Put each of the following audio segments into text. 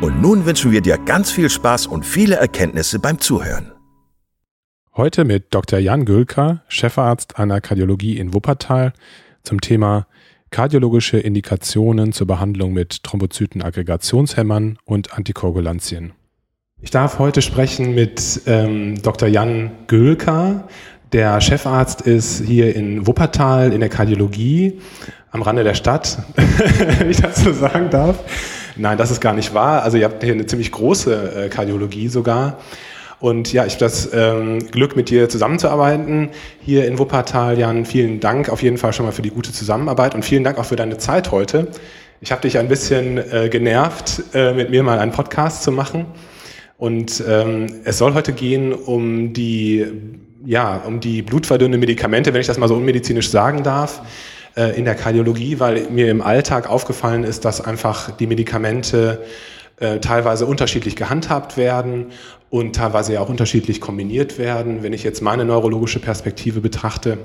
und nun wünschen wir dir ganz viel Spaß und viele Erkenntnisse beim Zuhören. Heute mit Dr. Jan Gülker, Chefarzt der Kardiologie in Wuppertal, zum Thema kardiologische Indikationen zur Behandlung mit Thrombozytenaggregationshemmern und Antikoagulantien. Ich darf heute sprechen mit ähm, Dr. Jan Gülker. Der Chefarzt ist hier in Wuppertal in der Kardiologie am Rande der Stadt, wenn ich das so sagen darf. Nein, das ist gar nicht wahr. Also ihr habt hier eine ziemlich große äh, Kardiologie sogar. Und ja, ich habe das ähm, Glück, mit dir zusammenzuarbeiten hier in Wuppertal. Jan, vielen Dank auf jeden Fall schon mal für die gute Zusammenarbeit und vielen Dank auch für deine Zeit heute. Ich habe dich ein bisschen äh, genervt, äh, mit mir mal einen Podcast zu machen. Und ähm, es soll heute gehen um die, ja, um die blutverdünnende Medikamente, wenn ich das mal so unmedizinisch sagen darf. Äh, in der Kardiologie, weil mir im Alltag aufgefallen ist, dass einfach die Medikamente äh, teilweise unterschiedlich gehandhabt werden und teilweise ja auch unterschiedlich kombiniert werden, wenn ich jetzt meine neurologische Perspektive betrachte.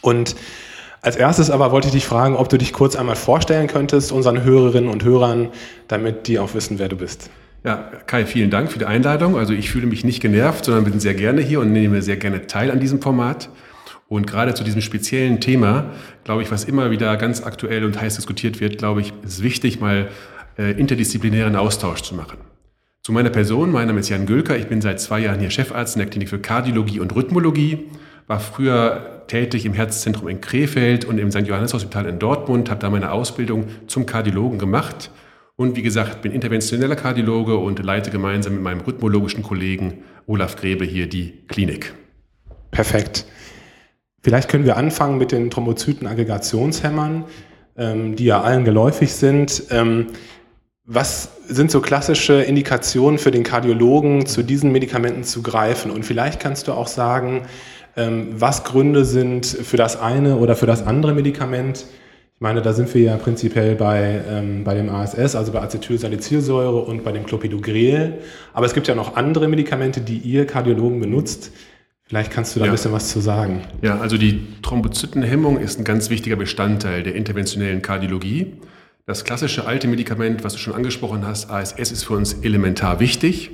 Und als erstes aber wollte ich dich fragen, ob du dich kurz einmal vorstellen könntest unseren Hörerinnen und Hörern, damit die auch wissen, wer du bist. Ja, Kai, vielen Dank für die Einladung. Also ich fühle mich nicht genervt, sondern bin sehr gerne hier und nehme sehr gerne teil an diesem Format. Und gerade zu diesem speziellen Thema, glaube ich, was immer wieder ganz aktuell und heiß diskutiert wird, glaube ich, ist wichtig, mal äh, interdisziplinären Austausch zu machen. Zu meiner Person, mein Name ist Jan Gülker, ich bin seit zwei Jahren hier Chefarzt in der Klinik für Kardiologie und Rhythmologie, war früher tätig im Herzzentrum in Krefeld und im St. Johannes Hospital in Dortmund, habe da meine Ausbildung zum Kardiologen gemacht und wie gesagt, bin interventioneller Kardiologe und leite gemeinsam mit meinem rhythmologischen Kollegen Olaf Grebe hier die Klinik. Perfekt. Vielleicht können wir anfangen mit den Thrombozytenaggregationshemmern, ähm, die ja allen geläufig sind. Ähm, was sind so klassische Indikationen für den Kardiologen, zu diesen Medikamenten zu greifen? Und vielleicht kannst du auch sagen, ähm, was Gründe sind für das eine oder für das andere Medikament. Ich meine, da sind wir ja prinzipiell bei, ähm, bei dem ASS, also bei Acetylsalicylsäure und bei dem Clopidogrel. Aber es gibt ja noch andere Medikamente, die ihr Kardiologen benutzt. Vielleicht kannst du da ja. ein bisschen was zu sagen. Ja, also die Thrombozytenhemmung ist ein ganz wichtiger Bestandteil der interventionellen Kardiologie. Das klassische alte Medikament, was du schon angesprochen hast, ASS, ist für uns elementar wichtig.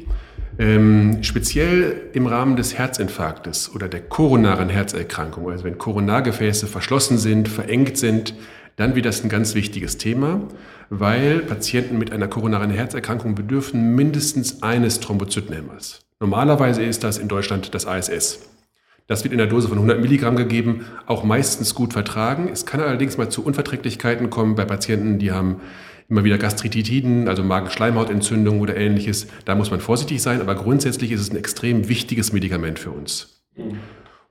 Ähm, speziell im Rahmen des Herzinfarktes oder der koronaren Herzerkrankung, also wenn Koronargefäße verschlossen sind, verengt sind, dann wird das ein ganz wichtiges Thema, weil Patienten mit einer koronaren Herzerkrankung bedürfen mindestens eines Thrombozytenhemmers. Normalerweise ist das in Deutschland das ASS. Das wird in der Dose von 100 Milligramm gegeben, auch meistens gut vertragen. Es kann allerdings mal zu Unverträglichkeiten kommen bei Patienten, die haben immer wieder Gastritiden, also Magenschleimhautentzündung oder ähnliches. Da muss man vorsichtig sein, aber grundsätzlich ist es ein extrem wichtiges Medikament für uns.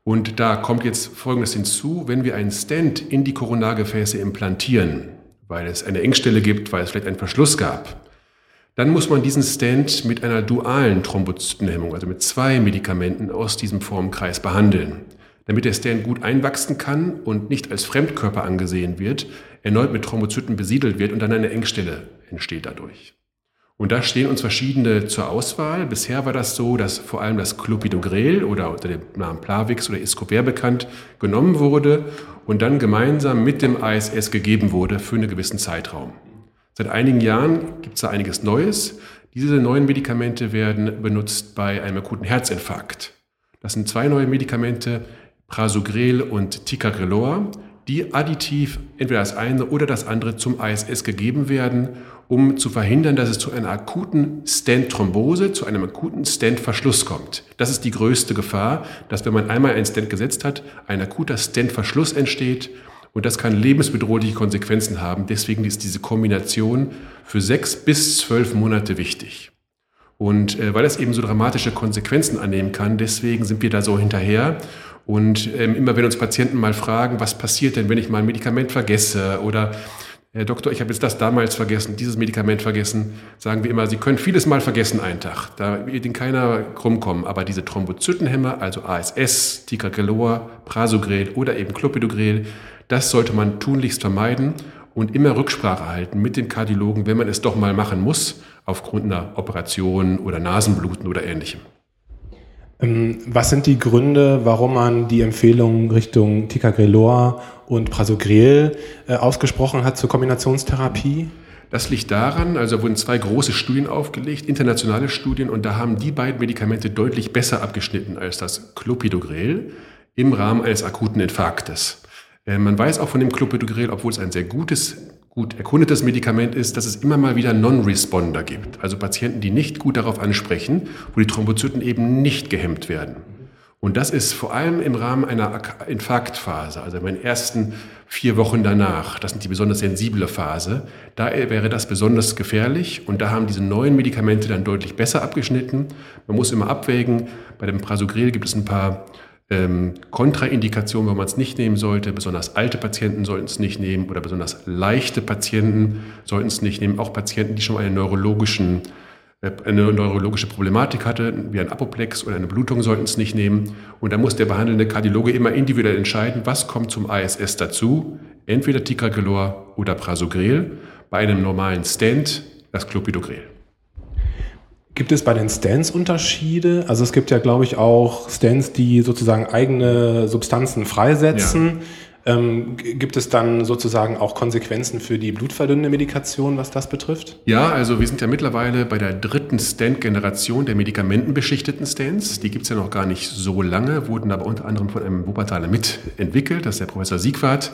Und da kommt jetzt Folgendes hinzu, wenn wir einen Stent in die Koronargefäße implantieren, weil es eine Engstelle gibt, weil es vielleicht einen Verschluss gab, dann muss man diesen Stent mit einer dualen Thrombozytenhemmung, also mit zwei Medikamenten aus diesem Formkreis behandeln, damit der Stent gut einwachsen kann und nicht als Fremdkörper angesehen wird, erneut mit Thrombozyten besiedelt wird und dann eine Engstelle entsteht dadurch. Und da stehen uns verschiedene zur Auswahl. Bisher war das so, dass vor allem das Clopidogrel oder unter dem Namen Plavix oder Iscover bekannt genommen wurde und dann gemeinsam mit dem ASS gegeben wurde für einen gewissen Zeitraum. Seit einigen Jahren gibt es da einiges Neues. Diese neuen Medikamente werden benutzt bei einem akuten Herzinfarkt. Das sind zwei neue Medikamente, Prasugrel und Ticagrelor, die additiv entweder das eine oder das andere zum ASS gegeben werden, um zu verhindern, dass es zu einer akuten Stent-Thrombose, zu einem akuten Stent-Verschluss kommt. Das ist die größte Gefahr, dass wenn man einmal einen Stent gesetzt hat, ein akuter Stent-Verschluss entsteht und das kann lebensbedrohliche Konsequenzen haben. Deswegen ist diese Kombination für sechs bis zwölf Monate wichtig. Und äh, weil das eben so dramatische Konsequenzen annehmen kann, deswegen sind wir da so hinterher. Und ähm, immer wenn uns Patienten mal fragen, was passiert denn, wenn ich mal ein Medikament vergesse oder Herr Doktor, ich habe jetzt das damals vergessen, dieses Medikament vergessen, sagen wir immer, Sie können vieles mal vergessen einen Tag. Da wird Ihnen keiner krumm kommen. Aber diese Thrombozytenhemmer, also ASS, Ticagrelor, Prasugrel oder eben Clopidogrel, das sollte man tunlichst vermeiden und immer Rücksprache halten mit den Kardiologen, wenn man es doch mal machen muss, aufgrund einer Operation oder Nasenbluten oder ähnlichem. Ähm, was sind die Gründe, warum man die Empfehlung Richtung Ticagrelor und Prasugrel äh, ausgesprochen hat zur Kombinationstherapie? Das liegt daran, also wurden zwei große Studien aufgelegt, internationale Studien, und da haben die beiden Medikamente deutlich besser abgeschnitten als das Clopidogrel im Rahmen eines akuten Infarktes. Äh, man weiß auch von dem Clopidogrel, obwohl es ein sehr gutes gut erkundetes Medikament ist, dass es immer mal wieder Non-Responder gibt. Also Patienten, die nicht gut darauf ansprechen, wo die Thrombozyten eben nicht gehemmt werden. Und das ist vor allem im Rahmen einer Infarktphase, also in den ersten vier Wochen danach, das sind die besonders sensible Phase, da wäre das besonders gefährlich und da haben diese neuen Medikamente dann deutlich besser abgeschnitten. Man muss immer abwägen, bei dem Prasugrel gibt es ein paar ähm, Kontraindikationen, wenn man es nicht nehmen sollte. Besonders alte Patienten sollten es nicht nehmen oder besonders leichte Patienten sollten es nicht nehmen. Auch Patienten, die schon eine, neurologischen, äh, eine neurologische Problematik hatten, wie ein Apoplex oder eine Blutung, sollten es nicht nehmen. Und da muss der behandelnde Kardiologe immer individuell entscheiden, was kommt zum ASS dazu. Entweder Ticagrelor oder Prasugrel. Bei einem normalen Stent das Clopidogrel. Gibt es bei den Stents Unterschiede? Also es gibt ja, glaube ich, auch Stents, die sozusagen eigene Substanzen freisetzen. Ja. Ähm, gibt es dann sozusagen auch Konsequenzen für die blutverdünnende Medikation, was das betrifft? Ja, also wir sind ja mittlerweile bei der dritten Stent-Generation der medikamentenbeschichteten Stents. Die gibt es ja noch gar nicht so lange, wurden aber unter anderem von einem Wuppertaler mitentwickelt, das ist der Professor Siegwart.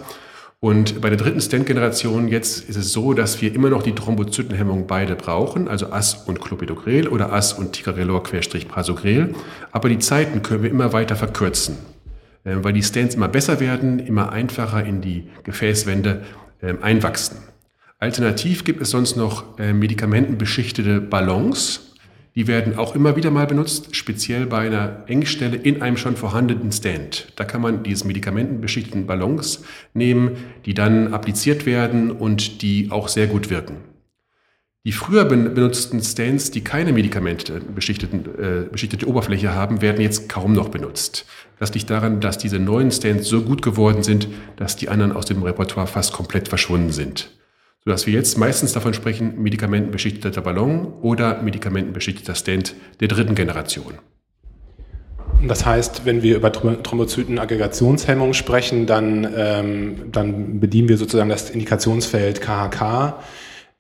Und bei der dritten Stent-Generation jetzt ist es so, dass wir immer noch die Thrombozytenhemmung beide brauchen, also AS und Clopidogrel oder AS und Ticagrelor-Prasugrel. Aber die Zeiten können wir immer weiter verkürzen, äh, weil die Stents immer besser werden, immer einfacher in die Gefäßwände ähm, einwachsen. Alternativ gibt es sonst noch äh, medikamentenbeschichtete Ballons. Die werden auch immer wieder mal benutzt, speziell bei einer Engstelle in einem schon vorhandenen Stand. Da kann man diese medikamentenbeschichteten Ballons nehmen, die dann appliziert werden und die auch sehr gut wirken. Die früher benutzten Stands, die keine medikamentenbeschichtete äh, Oberfläche haben, werden jetzt kaum noch benutzt. Das liegt daran, dass diese neuen Stands so gut geworden sind, dass die anderen aus dem Repertoire fast komplett verschwunden sind sodass wir jetzt meistens davon sprechen, medikamentenbeschichteter Ballon oder medikamentenbeschichteter Stent der dritten Generation. Das heißt, wenn wir über Thrombozytenaggregationshemmung sprechen, dann, ähm, dann bedienen wir sozusagen das Indikationsfeld KHK.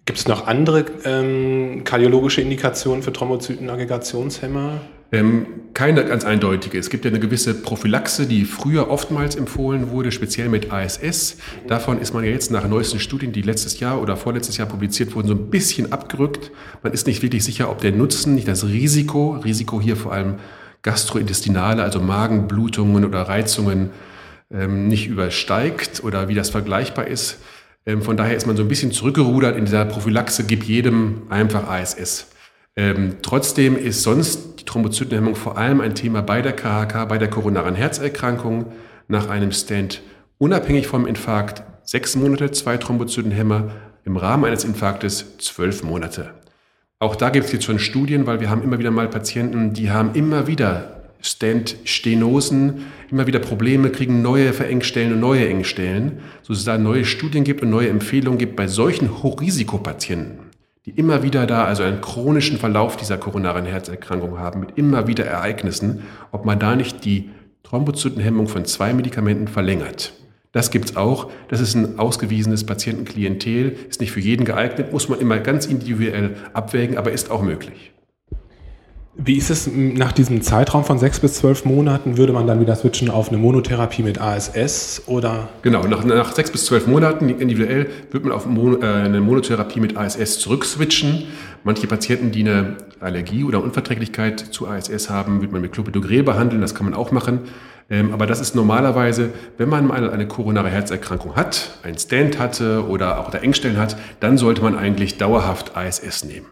Gibt es noch andere ähm, kardiologische Indikationen für Thrombozytenaggregationshemmer? Ähm, keine ganz eindeutige. Es gibt ja eine gewisse Prophylaxe, die früher oftmals empfohlen wurde, speziell mit ASS. Davon ist man ja jetzt nach neuesten Studien, die letztes Jahr oder vorletztes Jahr publiziert wurden, so ein bisschen abgerückt. Man ist nicht wirklich sicher, ob der Nutzen, nicht das Risiko, Risiko hier vor allem gastrointestinale, also Magenblutungen oder Reizungen, ähm, nicht übersteigt oder wie das vergleichbar ist. Ähm, von daher ist man so ein bisschen zurückgerudert in dieser Prophylaxe, gib jedem einfach ASS. Ähm, trotzdem ist sonst die Thrombozytenhemmung vor allem ein Thema bei der KHK, bei der koronaren Herzerkrankung. Nach einem Stent unabhängig vom Infarkt sechs Monate, zwei Thrombozytenhemmer, im Rahmen eines Infarktes zwölf Monate. Auch da gibt es jetzt schon Studien, weil wir haben immer wieder mal Patienten, die haben immer wieder Stent-Stenosen, immer wieder Probleme, kriegen neue Verengstellen und neue Engstellen, sodass es da neue Studien gibt und neue Empfehlungen gibt bei solchen Hochrisikopatienten die immer wieder da, also einen chronischen Verlauf dieser koronaren Herzerkrankung haben, mit immer wieder Ereignissen, ob man da nicht die Thrombozytenhemmung von zwei Medikamenten verlängert. Das gibt es auch. Das ist ein ausgewiesenes Patientenklientel, ist nicht für jeden geeignet, muss man immer ganz individuell abwägen, aber ist auch möglich. Wie ist es nach diesem Zeitraum von sechs bis zwölf Monaten? Würde man dann wieder switchen auf eine Monotherapie mit ASS oder? Genau, nach, nach sechs bis zwölf Monaten individuell wird man auf Mono, äh, eine Monotherapie mit ASS zurückswitchen. Manche Patienten, die eine Allergie oder Unverträglichkeit zu ASS haben, wird man mit Clopidogrel behandeln. Das kann man auch machen. Ähm, aber das ist normalerweise, wenn man mal eine koronare Herzerkrankung hat, einen Stand hatte oder auch da Engstellen hat, dann sollte man eigentlich dauerhaft ASS nehmen.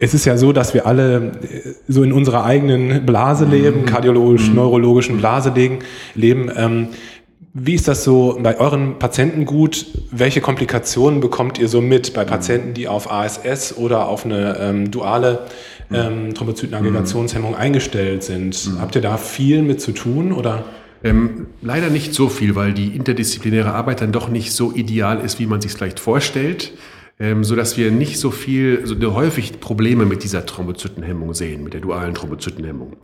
Es ist ja so, dass wir alle äh, so in unserer eigenen Blase mhm. leben, mhm. kardiologisch, neurologischen Blase leben. Ähm, wie ist das so bei euren Patienten gut? Welche Komplikationen bekommt ihr so mit bei Patienten, die auf ASS oder auf eine ähm, duale ähm, Thrombozytenaggregationshemmung eingestellt sind? Mhm. Habt ihr da viel mit zu tun oder? Ähm, leider nicht so viel, weil die interdisziplinäre Arbeit dann doch nicht so ideal ist, wie man sich vielleicht vorstellt ähm, so dass wir nicht so viel, so häufig Probleme mit dieser Thrombozytenhemmung sehen, mit der dualen Thrombozytenhemmung.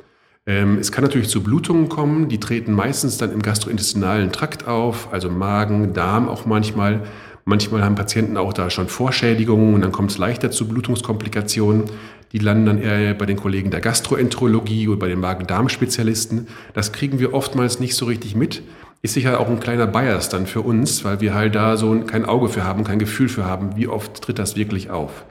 Ähm, es kann natürlich zu Blutungen kommen, die treten meistens dann im gastrointestinalen Trakt auf, also Magen, Darm auch manchmal. Manchmal haben Patienten auch da schon Vorschädigungen und dann kommt es leichter zu Blutungskomplikationen. Die landen dann eher bei den Kollegen der Gastroenterologie oder bei den Magen-Darm-Spezialisten. Das kriegen wir oftmals nicht so richtig mit ist sicher auch ein kleiner Bias dann für uns, weil wir halt da so kein Auge für haben, kein Gefühl für haben, wie oft tritt das wirklich auf.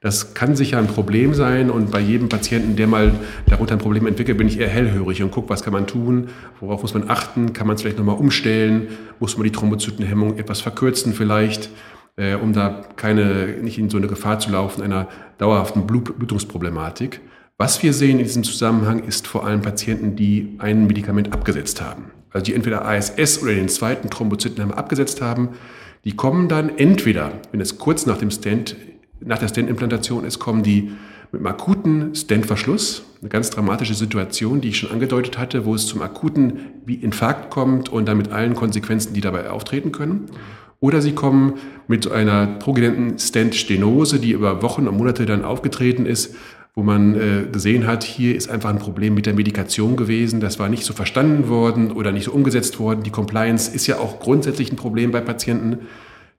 Das kann sicher ein Problem sein und bei jedem Patienten, der mal darunter ein Problem entwickelt, bin ich eher hellhörig und gucke, was kann man tun, worauf muss man achten, kann man es vielleicht nochmal umstellen, muss man die Thrombozytenhemmung etwas verkürzen vielleicht, äh, um da keine, nicht in so eine Gefahr zu laufen, einer dauerhaften Blut Blutungsproblematik. Was wir sehen in diesem Zusammenhang ist vor allem Patienten, die ein Medikament abgesetzt haben also die entweder ASS oder den zweiten Thrombozytenhemmer abgesetzt haben, die kommen dann entweder, wenn es kurz nach dem Stent, nach der Stent-Implantation ist, kommen die mit einem akuten Stentverschluss, eine ganz dramatische Situation, die ich schon angedeutet hatte, wo es zum akuten Infarkt kommt und dann mit allen Konsequenzen, die dabei auftreten können. Oder sie kommen mit einer progenenten Stent-Stenose, die über Wochen und Monate dann aufgetreten ist, wo man äh, gesehen hat, hier ist einfach ein Problem mit der Medikation gewesen, das war nicht so verstanden worden oder nicht so umgesetzt worden. Die Compliance ist ja auch grundsätzlich ein Problem bei Patienten,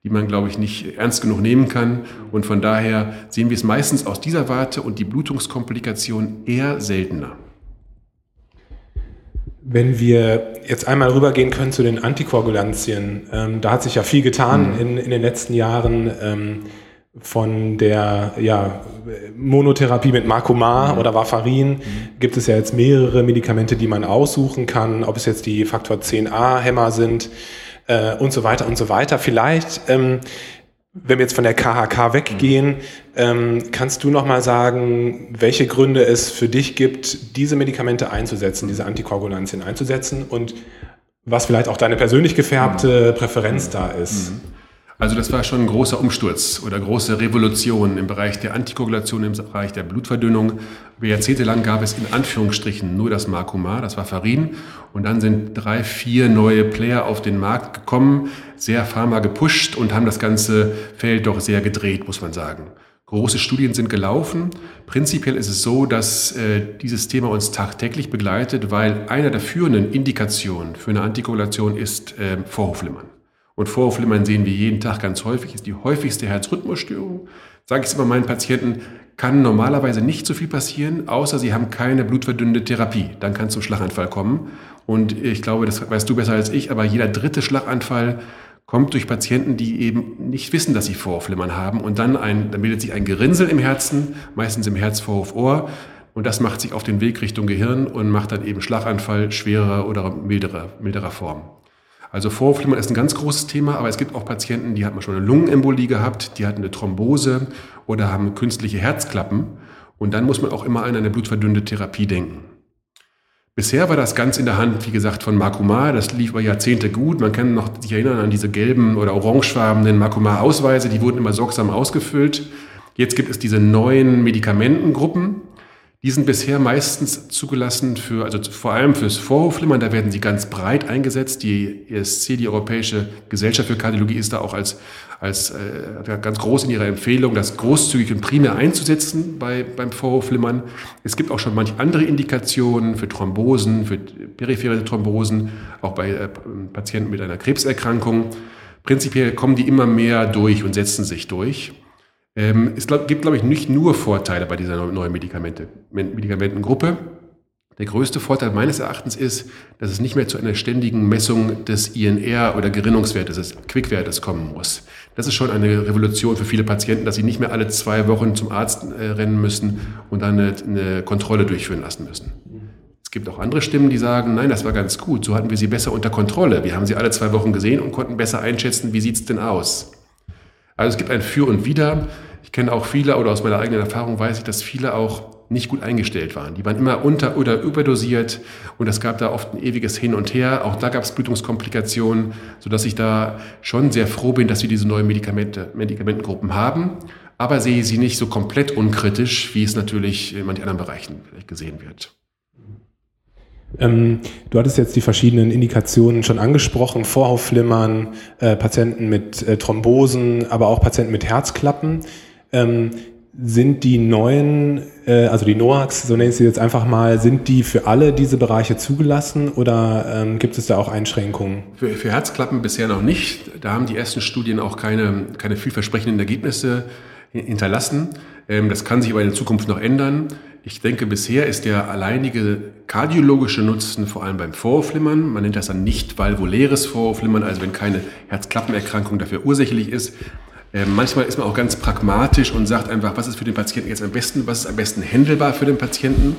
die man, glaube ich, nicht ernst genug nehmen kann. Und von daher sehen wir es meistens aus dieser Warte und die Blutungskomplikation eher seltener. Wenn wir jetzt einmal rübergehen können zu den Antikoagulantien, ähm, da hat sich ja viel getan mhm. in, in den letzten Jahren. Ähm, von der ja, Monotherapie mit Marcomar mhm. oder Warfarin mhm. gibt es ja jetzt mehrere Medikamente, die man aussuchen kann, ob es jetzt die Faktor 10a-Hämmer sind äh, und so weiter und so weiter. Vielleicht, ähm, wenn wir jetzt von der KHK weggehen, mhm. ähm, kannst du noch mal sagen, welche Gründe es für dich gibt, diese Medikamente einzusetzen, diese Antikoagulantien einzusetzen und was vielleicht auch deine persönlich gefärbte mhm. Präferenz da ist? Also das war schon ein großer Umsturz oder große Revolution im Bereich der Antikoagulation, im Bereich der Blutverdünnung. Über Jahrzehnte lang gab es in Anführungsstrichen nur das Marcomar, das war Farin. Und dann sind drei, vier neue Player auf den Markt gekommen, sehr pharma gepusht und haben das ganze Feld doch sehr gedreht, muss man sagen. Große Studien sind gelaufen. Prinzipiell ist es so, dass äh, dieses Thema uns tagtäglich begleitet, weil einer der führenden Indikationen für eine Antikoagulation ist äh, Vorhofflimmern. Und Vorhofflimmern sehen wir jeden Tag ganz häufig, ist die häufigste Herzrhythmusstörung. Sage ich immer meinen Patienten, kann normalerweise nicht so viel passieren, außer sie haben keine blutverdünnende Therapie. Dann kann es zum Schlaganfall kommen. Und ich glaube, das weißt du besser als ich, aber jeder dritte Schlaganfall kommt durch Patienten, die eben nicht wissen, dass sie Vorhofflimmern haben. Und dann, ein, dann bildet sich ein Gerinnsel im Herzen, meistens im Herzvorhofohr. Und das macht sich auf den Weg Richtung Gehirn und macht dann eben Schlaganfall schwerer oder milderer, milderer Form. Also Vorhofflimmern ist ein ganz großes Thema, aber es gibt auch Patienten, die hatten schon eine Lungenembolie gehabt, die hatten eine Thrombose oder haben künstliche Herzklappen. Und dann muss man auch immer an eine blutverdünnende Therapie denken. Bisher war das ganz in der Hand, wie gesagt, von Makuma. Das lief über Jahrzehnte gut. Man kann noch sich erinnern an diese gelben oder orangefarbenen Makuma-Ausweise. Die wurden immer sorgsam ausgefüllt. Jetzt gibt es diese neuen Medikamentengruppen, Die sind bisher meistens zugelassen für, also vor allem fürs Vorhofflimmern, da werden sie ganz breit eingesetzt. Die ESC, die Europäische Gesellschaft für Kardiologie, ist da auch als, als äh, ganz groß in ihrer Empfehlung, das großzügig und primär einzusetzen bei, beim Vorhofflimmern. Es gibt auch schon manche andere Indikationen für Thrombosen, für periphere Thrombosen, auch bei äh, Patienten mit einer Krebserkrankung. Prinzipiell kommen die immer mehr durch und setzen sich durch. Ähm, es glaub, gibt, glaube ich, nicht nur Vorteile bei dieser neuen Medikamente, Medikamentengruppe. Der größte Vorteil meines Erachtens ist, dass es nicht mehr zu einer ständigen Messung des INR oder Gerinnungswertes, des Quickwertes kommen muss. Das ist schon eine Revolution für viele Patienten, dass sie nicht mehr alle zwei Wochen zum Arzt äh, rennen müssen und dann eine, eine Kontrolle durchführen lassen müssen. Es gibt auch andere Stimmen, die sagen, nein, das war ganz gut, so hatten wir sie besser unter Kontrolle. Wir haben sie alle zwei Wochen gesehen und konnten besser einschätzen, wie sieht es denn aus. Also es gibt ein Für und Wider. Ich kenne auch viele, oder aus meiner eigenen Erfahrung weiß ich, dass viele auch nicht gut eingestellt waren. Die waren immer unter- oder überdosiert und es gab da oft ein ewiges Hin und Her. Auch da gab es Blutungskomplikationen, sodass ich da schon sehr froh bin, dass wir diese neuen Medikamente, Medikamentengruppen haben. Aber sehe sie nicht so komplett unkritisch, wie es natürlich in manchen anderen Bereichen gesehen wird. Ähm, du hattest jetzt die verschiedenen Indikationen schon angesprochen, Vorhofflimmern, äh, Patienten mit äh, Thrombosen, aber auch Patienten mit Herzklappen. Ähm, sind die neuen, äh, also die NOACs, so nenne ich sie jetzt einfach mal, sind die für alle diese Bereiche zugelassen oder ähm, gibt es da auch Einschränkungen? Für, für, Herzklappen bisher noch nicht. Da haben die ersten Studien auch keine, keine vielversprechenden Ergebnisse hinterlassen. Ähm, das kann sich aber in der Zukunft noch ändern. Ich denke, bisher ist der alleinige kardiologische Nutzen vor allem beim Vorflimmern. Man nennt das dann nicht valvuläres Vorflimmern, also wenn keine Herzklappenerkrankung dafür ursächlich ist. Äh, manchmal ist man auch ganz pragmatisch und sagt einfach, was ist für den Patienten jetzt am besten, was ist am besten händelbar für den Patienten.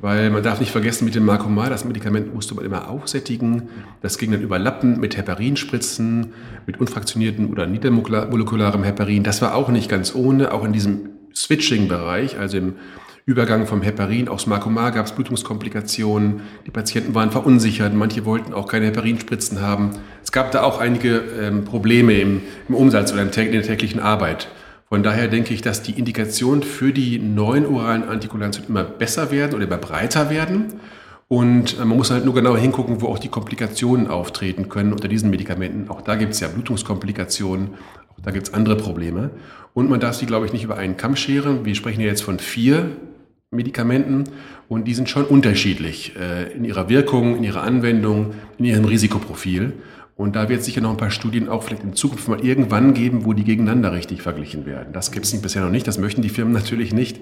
Weil man darf nicht vergessen, mit dem Markomar, das Medikament musste man immer aufsättigen. Das ging dann überlappen mit Heparinspritzen, mit unfraktionierten oder niedermolekularem Heparin. Das war auch nicht ganz ohne, auch in diesem Switching-Bereich, also im Übergang vom Heparin aufs Markomar gab es Blutungskomplikationen. Die Patienten waren verunsichert. Manche wollten auch keine Heparinspritzen haben. Es gab da auch einige ähm, Probleme im, im, Umsatz oder in der täglichen Arbeit. Von daher denke ich, dass die Indikationen für die neuen oralen Antikoagulantien immer besser werden oder immer breiter werden. Und äh, man muss halt nur genau hingucken, wo auch die Komplikationen auftreten können unter diesen Medikamenten. Auch da gibt es ja Blutungskomplikationen, auch da gibt es andere Probleme. Und man darf sie, glaube ich, nicht über einen Kamm scheren. Wir sprechen ja jetzt von vier Medikamenten und die sind schon unterschiedlich äh, in ihrer Wirkung, in ihrer Anwendung, in ihrem Risikoprofil. Und da wird es sicher noch ein paar Studien auch vielleicht in Zukunft mal irgendwann geben, wo die gegeneinander richtig verglichen werden. Das gibt es bisher noch nicht, das möchten die Firmen natürlich nicht.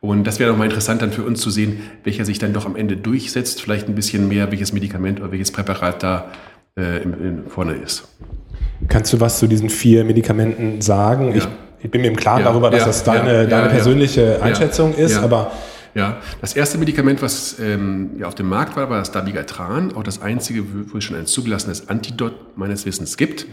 Und das wäre noch mal interessant dann für uns zu sehen, welcher sich dann doch am Ende durchsetzt, vielleicht ein bisschen mehr, welches Medikament oder welches Präparat da äh, in, in vorne ist. Kannst du was zu diesen vier Medikamenten sagen? Ja. Ich, ich, bin mir im Klaren ja, darüber, dass ja, das deine, deine persönliche Einschätzung ist, aber ja, das erste Medikament, was ähm, ja, auf dem Markt war, war das Dabigatran, auch das einzige, wo es schon ein zugelassenes Antidot meines Wissens gibt.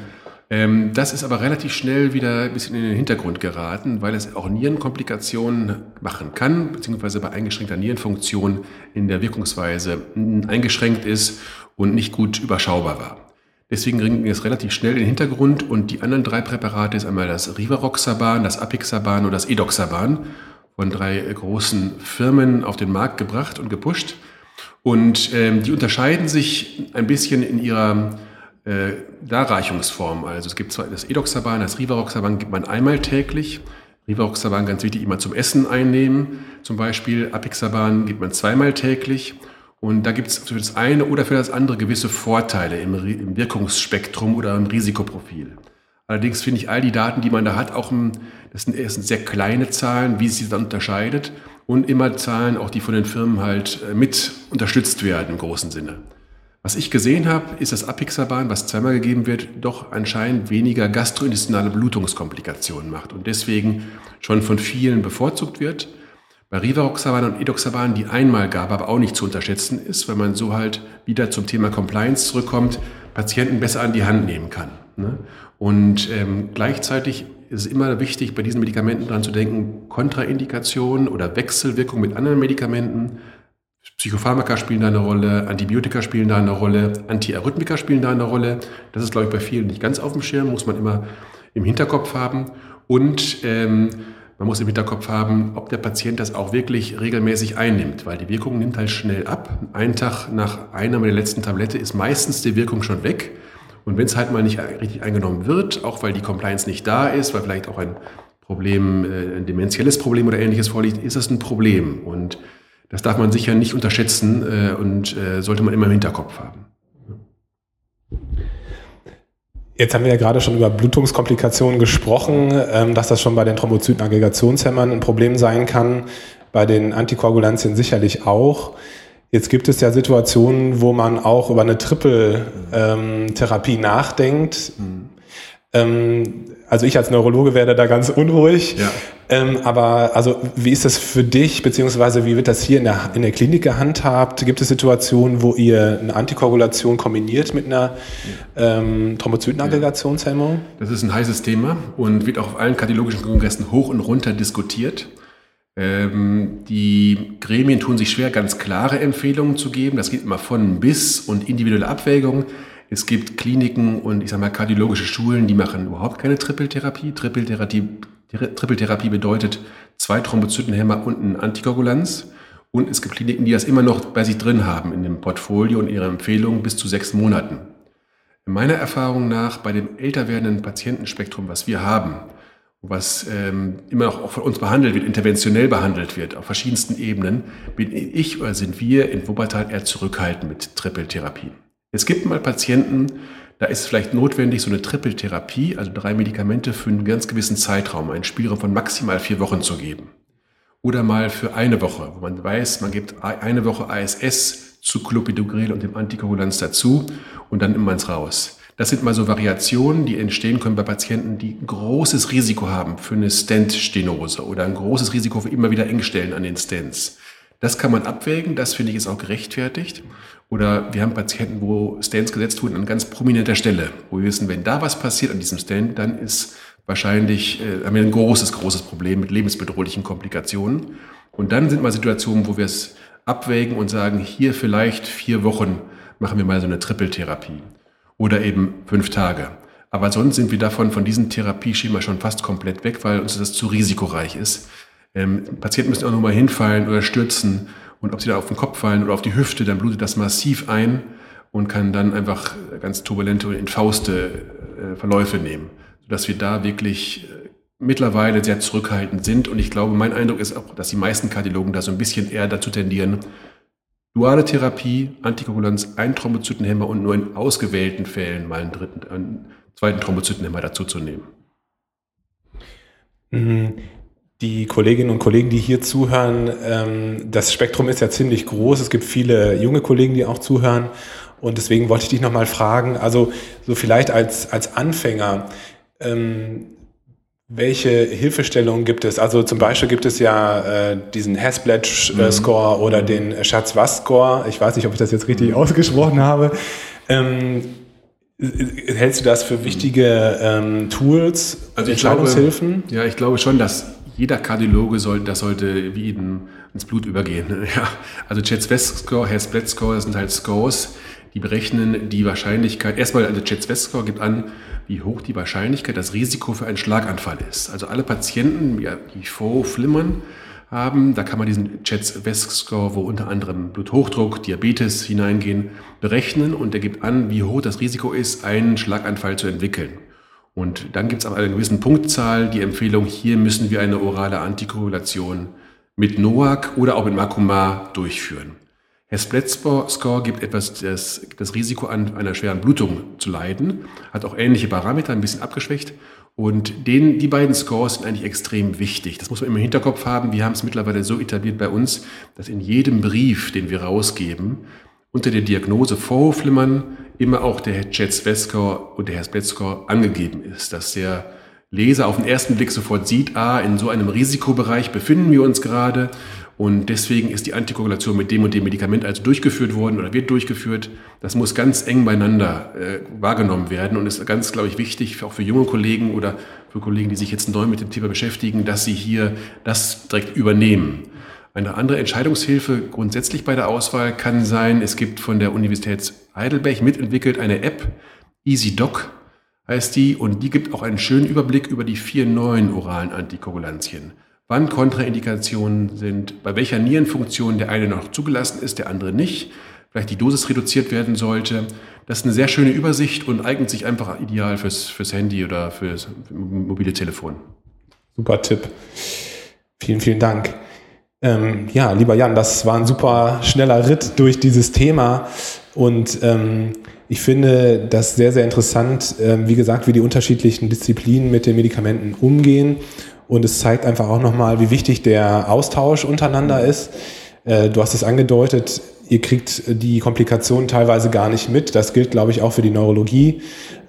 Ähm, das ist aber relativ schnell wieder ein bisschen in den Hintergrund geraten, weil es auch Nierenkomplikationen machen kann, beziehungsweise bei eingeschränkter Nierenfunktion in der Wirkungsweise eingeschränkt ist und nicht gut überschaubar war. Deswegen ging es relativ schnell in den Hintergrund und die anderen drei Präparate ist einmal das Rivaroxaban, das Apixaban und das Edoxaban von drei großen Firmen auf den Markt gebracht und gepusht. Und ähm, die unterscheiden sich ein bisschen in ihrer äh, Darreichungsform. Also es gibt zwar das Edoxaban, das Rivaroxaban gibt man einmal täglich. Rivaroxaban ganz wichtig immer zum Essen einnehmen. Zum Beispiel Apixaban gibt man zweimal täglich. Und da gibt es für das eine oder für das andere gewisse Vorteile im, im Wirkungsspektrum oder im Risikoprofil. Allerdings finde ich all die Daten, die man da hat, auch ein, das sind, sind sehr kleine Zahlen, wie sie dann unterscheidet und immer Zahlen, auch die von den Firmen halt äh, mit unterstützt werden im großen Sinne. Was ich gesehen habe, ist, dass Apixaban, was zweimal gegeben wird, doch anscheinend weniger gastrointestinale Blutungskomplikationen macht und deswegen schon von vielen bevorzugt wird. Bei Rivaroxaban und Edoxaban die Einmalgabe aber auch nicht zu unterschätzen ist, weil man so halt wieder zum Thema Compliance zurückkommt, Patienten besser an die Hand nehmen kann. Ne? Und ähm, gleichzeitig ist es immer wichtig, bei diesen Medikamenten daran zu denken, Kontraindikationen oder Wechselwirkungen mit anderen Medikamenten. Psychopharmaka spielen da eine Rolle, Antibiotika spielen da eine Rolle, Antiarrhythmika spielen da eine Rolle. Das ist, glaube ich, bei vielen nicht ganz auf dem Schirm, muss man immer im Hinterkopf haben. Und ähm, man muss im Hinterkopf haben, ob der Patient das auch wirklich regelmäßig einnimmt, weil die Wirkung nimmt halt schnell ab. Ein Tag nach Einnahme der letzten Tablette ist meistens die Wirkung schon weg. Und wenn es halt mal nicht richtig eingenommen wird, auch weil die Compliance nicht da ist, weil vielleicht auch ein Problem, äh, ein demenzielles Problem oder ähnliches vorliegt, ist das ein Problem. Und das darf man sicher nicht unterschätzen äh, und äh, sollte man immer im Hinterkopf haben. Jetzt haben wir ja gerade schon über Blutungskomplikationen gesprochen, ähm, dass das schon bei den Thrombozytenaggregationshemmern ein Problem sein kann, bei den Antikoagulantien sicherlich auch. Jetzt gibt es ja Situationen, wo man auch über eine Triple-Therapie ähm, nachdenkt. Mhm. Ähm, also ich als Neurologe werde da ganz unruhig. Ja. Ähm, aber also wie ist das für dich, beziehungsweise wie wird das hier in der, in der Klinik gehandhabt? Gibt es Situationen, wo ihr eine Antikoagulation kombiniert mit einer ähm, Thrombozytenaggregationshemmung? Das ist ein heißes Thema und wird auch auf allen kardiologischen Kongressen hoch und runter diskutiert. Ähm, die Gremien tun sich schwer, ganz klare Empfehlungen zu geben. Das geht immer von bis und individuelle Abwägungen. Es gibt Kliniken und ich sage mal kardiologische Schulen, die machen überhaupt keine Trippeltherapie. Trippeltherapie, bedeutet zwei Thrombozytenhemmer und ein Antikoagulanz. Und es gibt Kliniken, die das immer noch bei sich drin haben in dem Portfolio und ihre Empfehlungen bis zu sechs Monaten. In meiner Erfahrung nach bei dem älter werdenden Patientenspektrum, was wir haben, was ähm, immer noch von uns behandelt wird, interventionell behandelt wird, auf verschiedensten Ebenen, bin ich oder sind wir in Wuppertal eher zurückhaltend mit Trippeltherapien. Es gibt mal Patienten, da ist vielleicht notwendig, so eine Trippeltherapie, also drei Medikamente für einen ganz gewissen Zeitraum, einen Spielraum von maximal vier Wochen zu geben. Oder mal für eine Woche, wo man weiß, man gibt eine Woche ASS zu Clopidogrel und dem Antikoagulanz dazu und dann nimmt man es raus. Das sind mal so Variationen, die entstehen können bei Patienten, die ein großes Risiko haben für eine Stent-Stenose oder ein großes Risiko für immer wieder Engstellen an den Stents. Das kann man abwägen, das finde ich ist auch gerechtfertigt. Oder wir haben Patienten, wo Stents gesetzt wurden an ganz prominenter Stelle, wo wir wissen, wenn da was passiert an diesem Stent, dann ist wahrscheinlich, äh, haben wir ein großes, großes Problem mit lebensbedrohlichen Komplikationen. Und dann sind mal Situationen, wo wir es abwägen und sagen, hier vielleicht vier Wochen machen wir mal so eine Trippeltherapie. Oder eben fünf Tage. Aber sonst sind wir davon, von diesem Therapieschema schon fast komplett weg, weil uns das zu risikoreich ist. Ähm, Patienten müssen auch nochmal hinfallen oder stürzen und ob sie da auf den Kopf fallen oder auf die Hüfte, dann blutet das massiv ein und kann dann einfach ganz turbulente und infauste äh, Verläufe nehmen, sodass wir da wirklich äh, mittlerweile sehr zurückhaltend sind. Und ich glaube, mein Eindruck ist auch, dass die meisten Kardiologen da so ein bisschen eher dazu tendieren, duale Therapie, Antikoagulanz, ein Thrombozytenhemmer und nur in ausgewählten Fällen mal einen dritten, einen zweiten Thrombozytenhemmer dazu zu nehmen. Mhm die Kolleginnen und Kollegen, die hier zuhören, ähm, das Spektrum ist ja ziemlich groß. Es gibt viele junge Kollegen, die auch zuhören. Und deswegen wollte ich dich nochmal fragen, also so vielleicht als, als Anfänger, ähm, welche Hilfestellungen gibt es? Also zum Beispiel gibt es ja äh, diesen Hasblat-Score mhm. oder den Schatz-Was-Score. Ich weiß nicht, ob ich das jetzt richtig mhm. ausgesprochen habe. Ähm, hältst du das für wichtige ähm, Tools, also Entscheidungshilfen? Glaube, ja, ich glaube schon, dass jeder Kardiologe soll, das sollte wie ihm ins Blut übergehen. Ja, also Chet-West-Score, Hess-Blatt-Score, das sind halt Scores, die berechnen die Wahrscheinlichkeit. Erstmal, also Chet-West-Score gibt an, wie hoch die Wahrscheinlichkeit, das Risiko für einen Schlaganfall ist. Also alle Patienten, die Flimmern haben, da kann man diesen Chet-West-Score, wo unter anderem Bluthochdruck, Diabetes hineingehen, berechnen und der gibt an, wie hoch das Risiko ist, einen Schlaganfall zu entwickeln. Und dann gibt es ab einer gewissen Punktzahl die Empfehlung, hier müssen wir eine orale Antikoagulation mit NOAC oder auch mit Makuma durchführen. Herr Split-Score gibt etwas das, das Risiko an, einer schweren Blutung zu leiden, hat auch ähnliche Parameter, ein bisschen abgeschwächt. Und den, die beiden Scores sind eigentlich extrem wichtig. Das muss man immer im Hinterkopf haben. Wir haben es mittlerweile so etabliert bei uns, dass in jedem Brief, den wir rausgeben, unter der Diagnose Vorhofflimmern immer auch der West-Score und der Herz-Score angegeben ist, dass der Leser auf den ersten Blick sofort sieht, ah, in so einem Risikobereich befinden wir uns gerade und deswegen ist die Antikoagulation mit dem und dem Medikament also durchgeführt worden oder wird durchgeführt. Das muss ganz eng beieinander äh, wahrgenommen werden und ist ganz, glaube ich, wichtig, auch für junge Kollegen oder für Kollegen, die sich jetzt neu mit dem Thema beschäftigen, dass sie hier das direkt übernehmen. Eine andere Entscheidungshilfe grundsätzlich bei der Auswahl kann sein, es gibt von der Universität Heidelberg mitentwickelt eine App, EasyDoc heißt die, und die gibt auch einen schönen Überblick über die vier neuen oralen Antikoagulantien. Wann Kontraindikationen sind, bei welcher Nierenfunktion der eine noch zugelassen ist, der andere nicht, vielleicht die Dosis reduziert werden sollte. Das ist eine sehr schöne Übersicht und eignet sich einfach ideal fürs, fürs Handy oder fürs mobile Telefon. Super Tipp. Vielen, vielen Dank. Ähm, ja, lieber Jan, das war ein super schneller Ritt durch dieses Thema und ähm, ich finde das sehr, sehr interessant, äh, wie gesagt, wie die unterschiedlichen Disziplinen mit den Medikamenten umgehen und es zeigt einfach auch nochmal, wie wichtig der Austausch untereinander ist. Äh, du hast es angedeutet, ihr kriegt die Komplikationen teilweise gar nicht mit. Das gilt, glaube ich, auch für die Neurologie.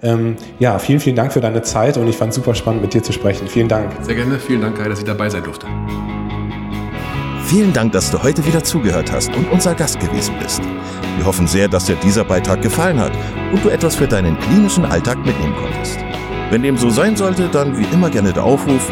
Ähm, ja, vielen, vielen Dank für deine Zeit und ich fand es super spannend, mit dir zu sprechen. Vielen Dank. Sehr gerne. Vielen Dank, Kai, dass ich dabei sein durfte. Vielen Dank, dass du heute wieder zugehört hast und unser Gast gewesen bist. Wir hoffen sehr, dass dir dieser Beitrag gefallen hat und du etwas für deinen klinischen Alltag mitnehmen konntest. Wenn dem so sein sollte, dann wie immer gerne der Aufruf,